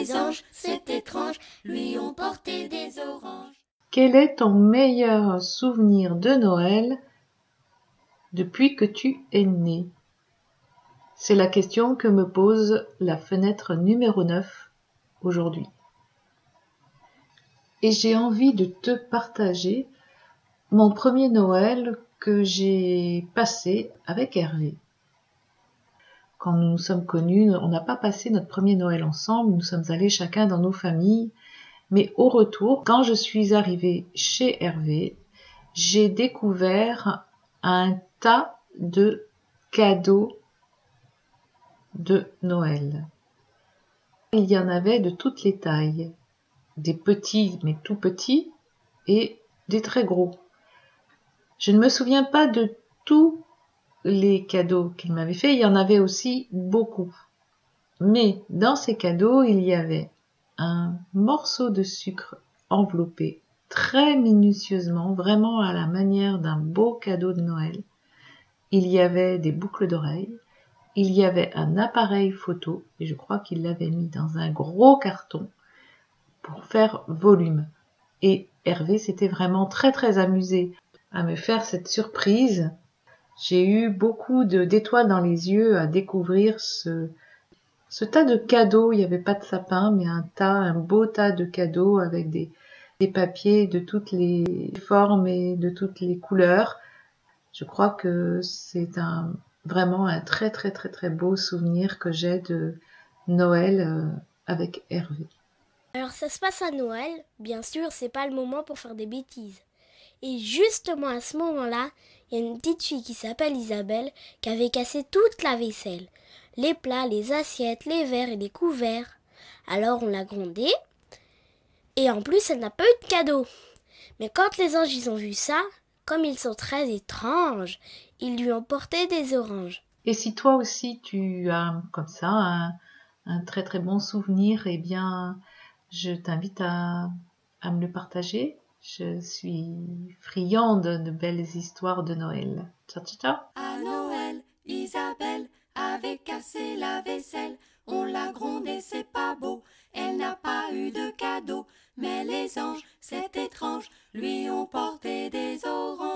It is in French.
les anges, c'est étrange, lui ont porté des oranges. Quel est ton meilleur souvenir de Noël depuis que tu es né? C'est la question que me pose la fenêtre numéro 9 aujourd'hui. Et j'ai envie de te partager mon premier Noël que j'ai passé avec Hervé. Quand nous nous sommes connus, on n'a pas passé notre premier Noël ensemble, nous sommes allés chacun dans nos familles, mais au retour, quand je suis arrivée chez Hervé, j'ai découvert un tas de cadeaux de Noël. Il y en avait de toutes les tailles, des petits mais tout petits et des très gros. Je ne me souviens pas de tous les cadeaux qu'il m'avait fait, il y en avait aussi beaucoup. Mais dans ces cadeaux, il y avait un morceau de sucre enveloppé très minutieusement, vraiment à la manière d'un beau cadeau de Noël. Il y avait des boucles d'oreilles, il y avait un appareil photo, et je crois qu'il l'avait mis dans un gros carton pour faire volume. Et Hervé s'était vraiment très très amusé à me faire cette surprise. J'ai eu beaucoup d'étoiles dans les yeux à découvrir ce, ce tas de cadeaux. Il n'y avait pas de sapin, mais un tas, un beau tas de cadeaux avec des, des papiers de toutes les formes et de toutes les couleurs. Je crois que c'est un, vraiment un très très très très beau souvenir que j'ai de Noël euh, avec Hervé. Alors ça se passe à Noël, bien sûr, c'est pas le moment pour faire des bêtises. Et justement à ce moment-là, il y a une petite fille qui s'appelle Isabelle qui avait cassé toute la vaisselle. Les plats, les assiettes, les verres et les couverts. Alors on l'a grondée. Et en plus, elle n'a pas eu de cadeau. Mais quand les anges ont vu ça, comme ils sont très étranges, ils lui ont porté des oranges. Et si toi aussi tu as comme ça un, très très bon souvenir, eh bien je t'invite à me le partager je suis friande de belles histoires de Noël. Ciao, ciao, ciao. À Noël, Isabelle avait cassé la vaisselle. On l'a grondée, c'est pas beau. Elle n'a pas eu de cadeau. Mais les anges, c'est étrange, lui ont porté des oranges.